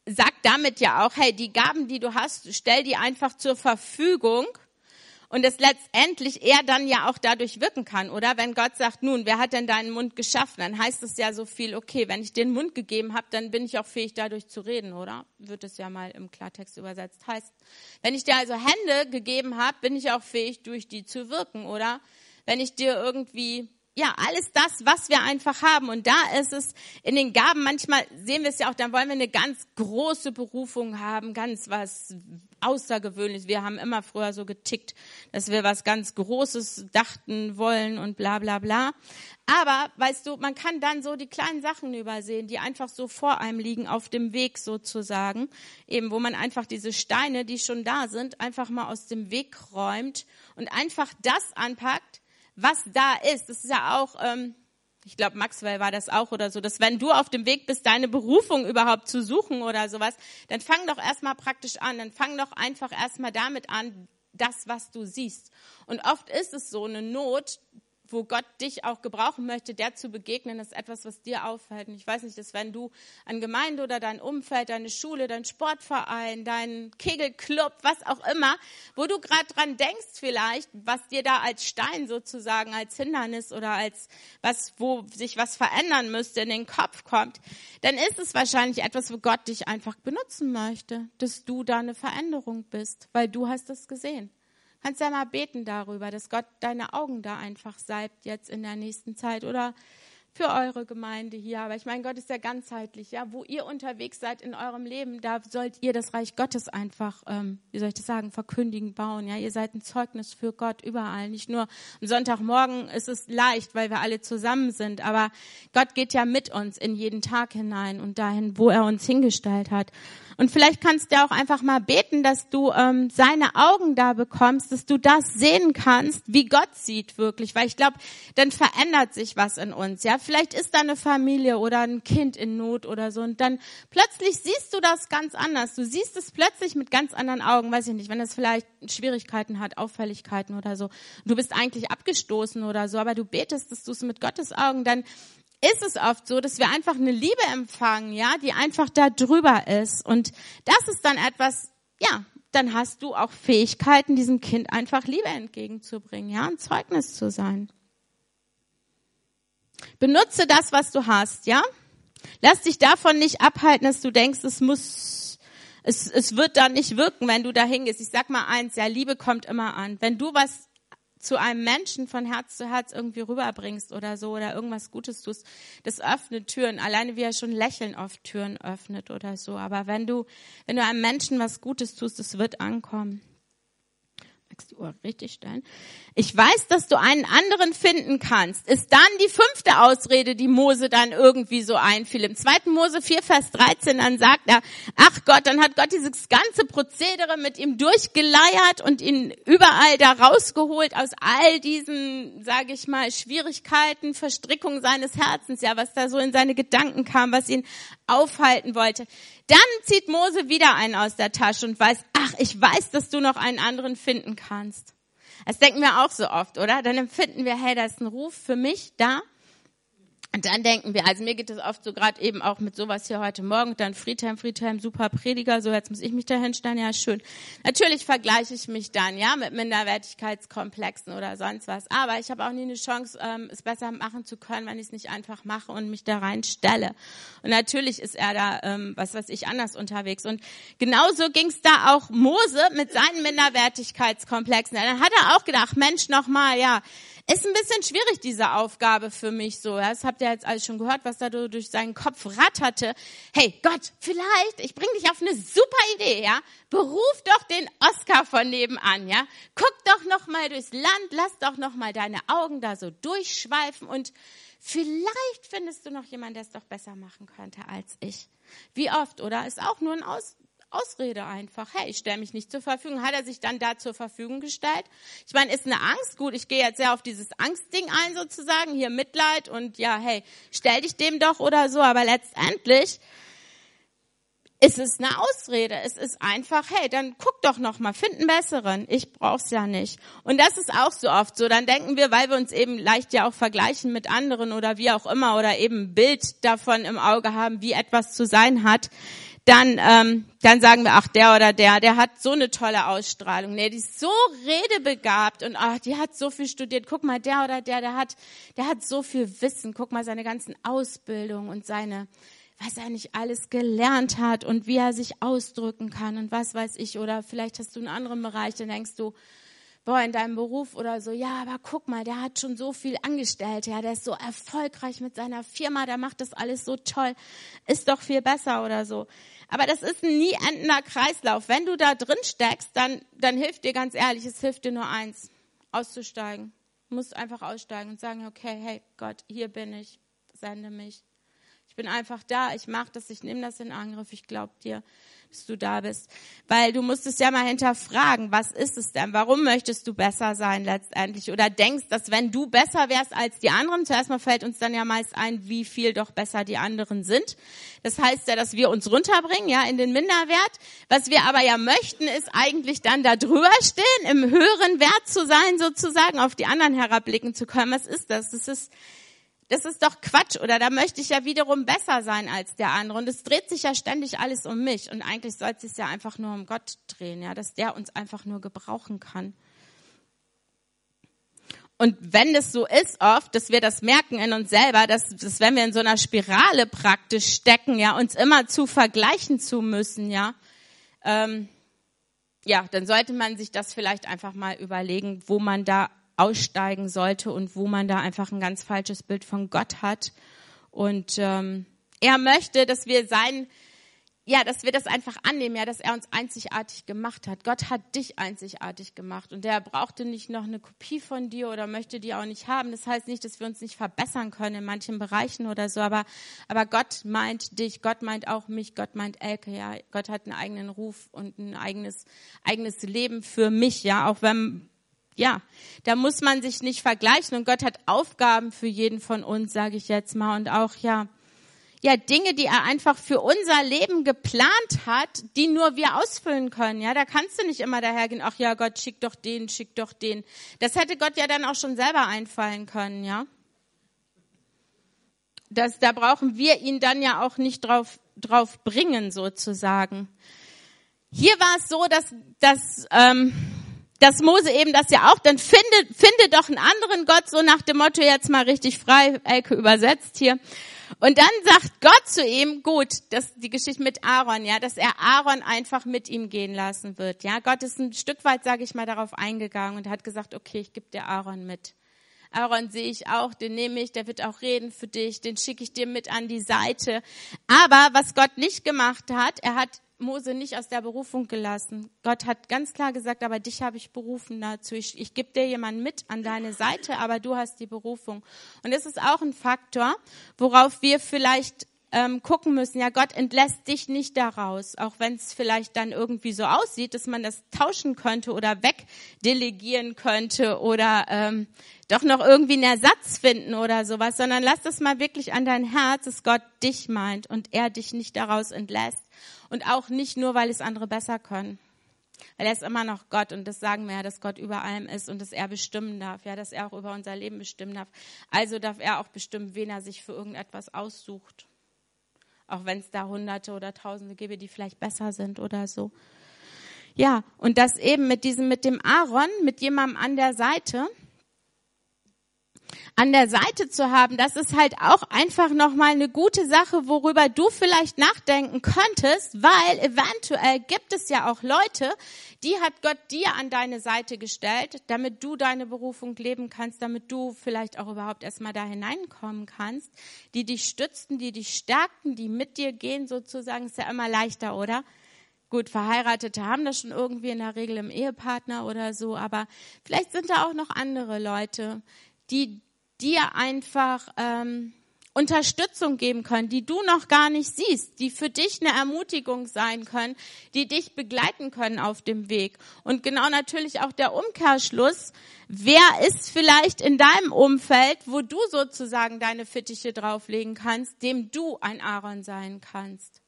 sagt damit ja auch, hey, die Gaben, die du hast, stell die einfach zur Verfügung und es letztendlich er dann ja auch dadurch wirken kann, oder? Wenn Gott sagt, nun, wer hat denn deinen Mund geschaffen? Dann heißt es ja so viel, okay, wenn ich den Mund gegeben habe, dann bin ich auch fähig, dadurch zu reden, oder? Wird es ja mal im Klartext übersetzt. Heißt, wenn ich dir also Hände gegeben habe, bin ich auch fähig, durch die zu wirken, oder? Wenn ich dir irgendwie ja, alles das, was wir einfach haben. Und da ist es in den Gaben, manchmal sehen wir es ja auch, dann wollen wir eine ganz große Berufung haben, ganz was Außergewöhnliches. Wir haben immer früher so getickt, dass wir was ganz Großes dachten wollen und bla bla bla. Aber, weißt du, man kann dann so die kleinen Sachen übersehen, die einfach so vor einem liegen, auf dem Weg sozusagen. Eben, wo man einfach diese Steine, die schon da sind, einfach mal aus dem Weg räumt und einfach das anpackt, was da ist. Das ist ja auch, ähm, ich glaube, Maxwell war das auch oder so, dass wenn du auf dem Weg bist, deine Berufung überhaupt zu suchen oder sowas, dann fang doch erstmal praktisch an. Dann fang doch einfach erstmal damit an, das, was du siehst. Und oft ist es so eine Not, wo Gott dich auch gebrauchen möchte, der zu begegnen, ist etwas, was dir auffällt. Und ich weiß nicht, dass wenn du an Gemeinde oder dein Umfeld, deine Schule, dein Sportverein, dein Kegelclub, was auch immer, wo du gerade dran denkst vielleicht, was dir da als Stein sozusagen, als Hindernis oder als was, wo sich was verändern müsste, in den Kopf kommt, dann ist es wahrscheinlich etwas, wo Gott dich einfach benutzen möchte, dass du da eine Veränderung bist, weil du hast es gesehen. Kannst ja mal beten darüber, dass Gott deine Augen da einfach salbt jetzt in der nächsten Zeit oder für eure Gemeinde hier. Aber ich meine, Gott ist ja ganzheitlich, ja. Wo ihr unterwegs seid in eurem Leben, da sollt ihr das Reich Gottes einfach, ähm, wie soll ich das sagen, verkündigen, bauen. Ja, ihr seid ein Zeugnis für Gott überall. Nicht nur am Sonntagmorgen ist es leicht, weil wir alle zusammen sind, aber Gott geht ja mit uns in jeden Tag hinein und dahin, wo er uns hingestellt hat. Und vielleicht kannst du auch einfach mal beten, dass du ähm, seine Augen da bekommst, dass du das sehen kannst, wie Gott sieht wirklich. Weil ich glaube, dann verändert sich was in uns. Ja, vielleicht ist da eine Familie oder ein Kind in Not oder so. Und dann plötzlich siehst du das ganz anders. Du siehst es plötzlich mit ganz anderen Augen. Weiß ich nicht, wenn es vielleicht Schwierigkeiten hat, Auffälligkeiten oder so. Du bist eigentlich abgestoßen oder so, aber du betest, dass du es mit Gottes Augen dann ist es oft so, dass wir einfach eine Liebe empfangen, ja, die einfach da drüber ist. Und das ist dann etwas, ja, dann hast du auch Fähigkeiten, diesem Kind einfach Liebe entgegenzubringen, ja, ein Zeugnis zu sein. Benutze das, was du hast, ja. Lass dich davon nicht abhalten, dass du denkst, es muss, es, es wird dann nicht wirken, wenn du da hingehst. Ich sag mal eins, ja, Liebe kommt immer an. Wenn du was zu einem Menschen von Herz zu Herz irgendwie rüberbringst oder so oder irgendwas Gutes tust, das öffnet Türen. Alleine wie er schon Lächeln oft Türen öffnet oder so. Aber wenn du, wenn du einem Menschen was Gutes tust, es wird ankommen die Uhr richtig stellen. Ich weiß, dass du einen anderen finden kannst. Ist dann die fünfte Ausrede, die Mose dann irgendwie so einfiel. Im zweiten Mose 4, Vers 13, dann sagt er, ach Gott, dann hat Gott dieses ganze Prozedere mit ihm durchgeleiert und ihn überall da rausgeholt aus all diesen, sage ich mal, Schwierigkeiten, Verstrickungen seines Herzens, ja, was da so in seine Gedanken kam, was ihn aufhalten wollte. Dann zieht Mose wieder einen aus der Tasche und weiß, ach, ich weiß, dass du noch einen anderen finden kannst. Das denken wir auch so oft, oder? Dann empfinden wir, hey, da ist ein Ruf für mich da. Und dann denken wir, also mir geht es oft so gerade eben auch mit sowas hier heute Morgen, dann Friedhelm, Friedhelm, super Prediger, so jetzt muss ich mich da hinstellen, ja schön. Natürlich vergleiche ich mich dann, ja, mit Minderwertigkeitskomplexen oder sonst was. Aber ich habe auch nie eine Chance, ähm, es besser machen zu können, wenn ich es nicht einfach mache und mich da reinstelle. Und natürlich ist er da, ähm, was weiß ich, anders unterwegs. Und genauso ging es da auch Mose mit seinen Minderwertigkeitskomplexen. Dann hat er auch gedacht, Mensch, nochmal, ja, ist ein bisschen schwierig, diese Aufgabe für mich so. Das habt ihr jetzt alles schon gehört, was da durch seinen Kopf ratterte. Hey Gott, vielleicht, ich bring dich auf eine super Idee, ja? Beruf doch den Oscar von nebenan, ja? Guck doch noch mal durchs Land, lass doch noch mal deine Augen da so durchschweifen und vielleicht findest du noch jemanden, der es doch besser machen könnte als ich. Wie oft, oder? Ist auch nur ein Aus Ausrede einfach. Hey, ich stelle mich nicht zur Verfügung. Hat er sich dann da zur Verfügung gestellt? Ich meine, ist eine Angst. Gut, ich gehe jetzt sehr auf dieses Angstding ein sozusagen. Hier Mitleid und ja, hey, stell dich dem doch oder so. Aber letztendlich ist es eine Ausrede. Es ist einfach, hey, dann guck doch noch mal, find einen besseren. Ich brauch's ja nicht. Und das ist auch so oft so. Dann denken wir, weil wir uns eben leicht ja auch vergleichen mit anderen oder wie auch immer oder eben ein Bild davon im Auge haben, wie etwas zu sein hat, dann, ähm, dann sagen wir, ach, der oder der, der hat so eine tolle Ausstrahlung. Nee, die ist so redebegabt und ach, die hat so viel studiert. Guck mal, der oder der, der hat, der hat so viel Wissen. Guck mal, seine ganzen Ausbildungen und seine, was er nicht alles gelernt hat und wie er sich ausdrücken kann und was weiß ich. Oder vielleicht hast du einen anderen Bereich, dann denkst du, boah, in deinem Beruf oder so, ja, aber guck mal, der hat schon so viel Angestellte, ja, der ist so erfolgreich mit seiner Firma, der macht das alles so toll, ist doch viel besser oder so. Aber das ist ein nie endender Kreislauf. Wenn du da drin steckst, dann, dann hilft dir ganz ehrlich, es hilft dir nur eins, auszusteigen. Du musst einfach aussteigen und sagen, okay, hey Gott, hier bin ich, sende mich. Ich bin einfach da, ich mache das, ich nehme das in Angriff, ich glaube dir dass du da bist. Weil du musst es ja mal hinterfragen, was ist es denn? Warum möchtest du besser sein letztendlich? Oder denkst, dass wenn du besser wärst als die anderen, zuerst mal fällt uns dann ja meist ein, wie viel doch besser die anderen sind. Das heißt ja, dass wir uns runterbringen, ja, in den Minderwert. Was wir aber ja möchten, ist eigentlich dann da drüber stehen, im höheren Wert zu sein, sozusagen, auf die anderen herabblicken zu können. Was ist das? Das ist das ist doch Quatsch. Oder da möchte ich ja wiederum besser sein als der andere. Und es dreht sich ja ständig alles um mich. Und eigentlich soll es sich ja einfach nur um Gott drehen, ja, dass der uns einfach nur gebrauchen kann. Und wenn es so ist oft, dass wir das merken in uns selber, dass, dass wenn wir in so einer Spirale praktisch stecken, ja, uns immer zu vergleichen zu müssen, ja, ähm, ja, dann sollte man sich das vielleicht einfach mal überlegen, wo man da aussteigen sollte und wo man da einfach ein ganz falsches Bild von Gott hat. Und ähm, er möchte, dass wir sein, ja, dass wir das einfach annehmen, ja, dass er uns einzigartig gemacht hat. Gott hat dich einzigartig gemacht und der brauchte nicht noch eine Kopie von dir oder möchte die auch nicht haben. Das heißt nicht, dass wir uns nicht verbessern können in manchen Bereichen oder so, aber, aber Gott meint dich, Gott meint auch mich, Gott meint Elke, ja. Gott hat einen eigenen Ruf und ein eigenes, eigenes Leben für mich, ja, auch wenn ja, da muss man sich nicht vergleichen und Gott hat Aufgaben für jeden von uns, sage ich jetzt mal und auch ja, ja Dinge, die er einfach für unser Leben geplant hat, die nur wir ausfüllen können. Ja, da kannst du nicht immer dahergehen. Ach ja, Gott schick doch den, schick doch den. Das hätte Gott ja dann auch schon selber einfallen können, ja. Das, da brauchen wir ihn dann ja auch nicht drauf drauf bringen sozusagen. Hier war es so, dass dass ähm, dass Mose eben das ja auch, dann finde, finde doch einen anderen Gott, so nach dem Motto jetzt mal richtig frei, Elke übersetzt hier. Und dann sagt Gott zu ihm, gut, das, die Geschichte mit Aaron, ja, dass er Aaron einfach mit ihm gehen lassen wird, ja. Gott ist ein Stück weit, sage ich mal, darauf eingegangen und hat gesagt, okay, ich gebe dir Aaron mit. Aaron sehe ich auch, den nehme ich, der wird auch reden für dich, den schicke ich dir mit an die Seite. Aber was Gott nicht gemacht hat, er hat Mose nicht aus der Berufung gelassen. Gott hat ganz klar gesagt, aber dich habe ich berufen dazu. Ich, ich gebe dir jemanden mit an deine Seite, aber du hast die Berufung. Und das ist auch ein Faktor, worauf wir vielleicht ähm, gucken müssen. Ja, Gott entlässt dich nicht daraus, auch wenn es vielleicht dann irgendwie so aussieht, dass man das tauschen könnte oder wegdelegieren könnte oder ähm, doch noch irgendwie einen Ersatz finden oder sowas, sondern lass das mal wirklich an dein Herz, dass Gott dich meint und er dich nicht daraus entlässt. Und auch nicht nur, weil es andere besser können. Weil er ist immer noch Gott und das sagen wir ja, dass Gott über allem ist und dass er bestimmen darf, ja, dass er auch über unser Leben bestimmen darf. Also darf er auch bestimmen, wen er sich für irgendetwas aussucht. Auch wenn es da Hunderte oder Tausende gäbe, die vielleicht besser sind oder so. Ja, und das eben mit diesem, mit dem Aaron, mit jemandem an der Seite, an der Seite zu haben, das ist halt auch einfach nochmal eine gute Sache, worüber du vielleicht nachdenken könntest, weil eventuell gibt es ja auch Leute, die hat Gott dir an deine Seite gestellt, damit du deine Berufung leben kannst, damit du vielleicht auch überhaupt erstmal da hineinkommen kannst, die dich stützen, die dich stärken, die mit dir gehen sozusagen, ist ja immer leichter, oder? Gut, Verheiratete haben das schon irgendwie in der Regel im Ehepartner oder so, aber vielleicht sind da auch noch andere Leute, die dir einfach ähm, Unterstützung geben können, die du noch gar nicht siehst, die für dich eine Ermutigung sein können, die dich begleiten können auf dem Weg. Und genau natürlich auch der Umkehrschluss, wer ist vielleicht in deinem Umfeld, wo du sozusagen deine Fittiche drauflegen kannst, dem du ein Aaron sein kannst.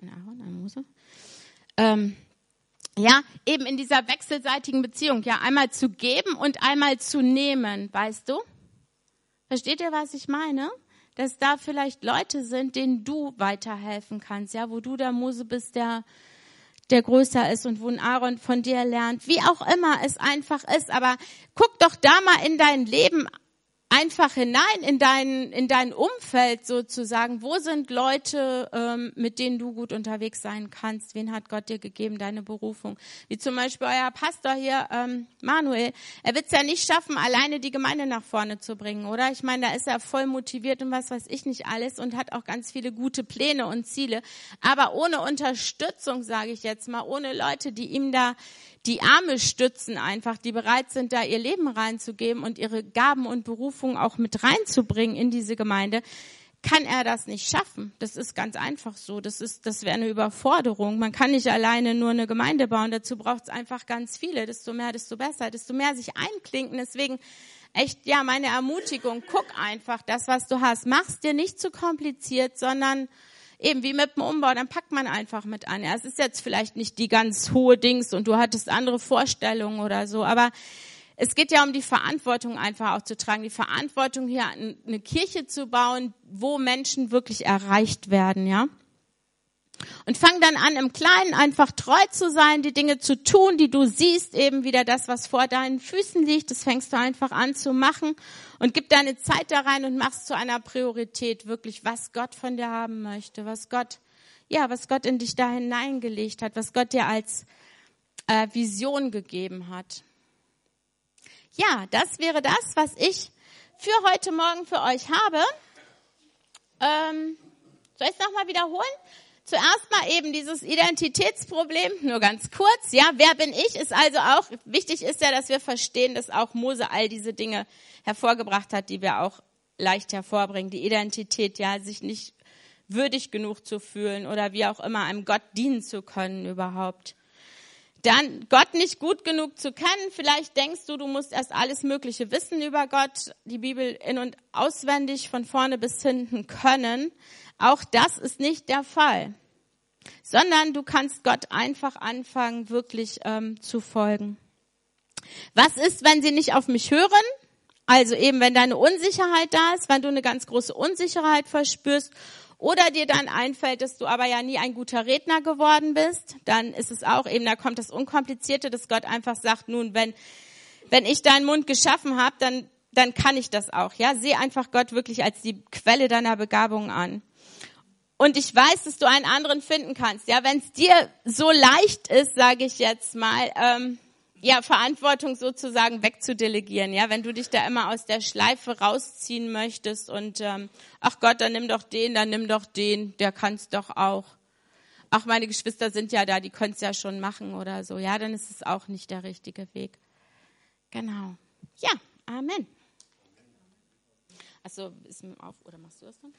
Ein Aaron, ein Mose? Ähm, ja, eben in dieser wechselseitigen Beziehung, ja, einmal zu geben und einmal zu nehmen, weißt du? Versteht ihr, was ich meine? Dass da vielleicht Leute sind, denen du weiterhelfen kannst, ja, wo du der Mose bist, der, der größer ist und wo ein Aaron von dir lernt, wie auch immer es einfach ist. Aber guck doch da mal in dein Leben einfach hinein in dein, in dein Umfeld sozusagen. Wo sind Leute, ähm, mit denen du gut unterwegs sein kannst? Wen hat Gott dir gegeben, deine Berufung? Wie zum Beispiel euer Pastor hier, ähm, Manuel. Er wird es ja nicht schaffen, alleine die Gemeinde nach vorne zu bringen, oder? Ich meine, da ist er voll motiviert und was weiß ich nicht alles und hat auch ganz viele gute Pläne und Ziele. Aber ohne Unterstützung, sage ich jetzt mal, ohne Leute, die ihm da die Arme stützen einfach, die bereit sind, da ihr Leben reinzugeben und ihre Gaben und Berufungen auch mit reinzubringen in diese Gemeinde, kann er das nicht schaffen. Das ist ganz einfach so. Das ist, das wäre eine Überforderung. Man kann nicht alleine nur eine Gemeinde bauen. Dazu braucht es einfach ganz viele. Desto mehr, desto besser. Desto mehr sich einklinken. Deswegen echt, ja, meine Ermutigung. Guck einfach das, was du hast. Mach's dir nicht zu kompliziert, sondern eben wie mit dem Umbau, dann packt man einfach mit an. Ja, es ist jetzt vielleicht nicht die ganz hohe Dings und du hattest andere Vorstellungen oder so, aber es geht ja um die Verantwortung einfach auch zu tragen, die Verantwortung hier eine Kirche zu bauen, wo Menschen wirklich erreicht werden, ja. Und fang dann an, im Kleinen einfach treu zu sein, die Dinge zu tun, die du siehst, eben wieder das, was vor deinen Füßen liegt, das fängst du einfach an zu machen und gib deine Zeit da rein und machst zu einer Priorität wirklich, was Gott von dir haben möchte, was Gott, ja, was Gott in dich da hineingelegt hat, was Gott dir als äh, Vision gegeben hat. Ja, das wäre das, was ich für heute Morgen für euch habe. Ähm, soll ich es nochmal wiederholen? Zuerst mal eben dieses Identitätsproblem, nur ganz kurz. Ja, wer bin ich? Ist also auch, wichtig ist ja, dass wir verstehen, dass auch Mose all diese Dinge hervorgebracht hat, die wir auch leicht hervorbringen. Die Identität, ja, sich nicht würdig genug zu fühlen oder wie auch immer einem Gott dienen zu können überhaupt. Dann Gott nicht gut genug zu kennen. Vielleicht denkst du, du musst erst alles Mögliche wissen über Gott, die Bibel in und auswendig von vorne bis hinten können. Auch das ist nicht der Fall, sondern du kannst Gott einfach anfangen, wirklich ähm, zu folgen. Was ist, wenn sie nicht auf mich hören? Also eben, wenn deine Unsicherheit da ist, wenn du eine ganz große Unsicherheit verspürst oder dir dann einfällt, dass du aber ja nie ein guter Redner geworden bist, dann ist es auch eben, da kommt das Unkomplizierte, dass Gott einfach sagt, nun, wenn, wenn ich deinen Mund geschaffen habe, dann, dann kann ich das auch. Ja, Seh einfach Gott wirklich als die Quelle deiner Begabung an. Und ich weiß, dass du einen anderen finden kannst. Ja, wenn es dir so leicht ist, sage ich jetzt mal, ähm, ja, Verantwortung sozusagen wegzudelegieren. Ja, wenn du dich da immer aus der Schleife rausziehen möchtest und ähm, ach Gott, dann nimm doch den, dann nimm doch den, der kann's doch auch. Ach, meine Geschwister sind ja da, die können es ja schon machen oder so. Ja, dann ist es auch nicht der richtige Weg. Genau. Ja, Amen. Also ist mir auf oder machst du das dann?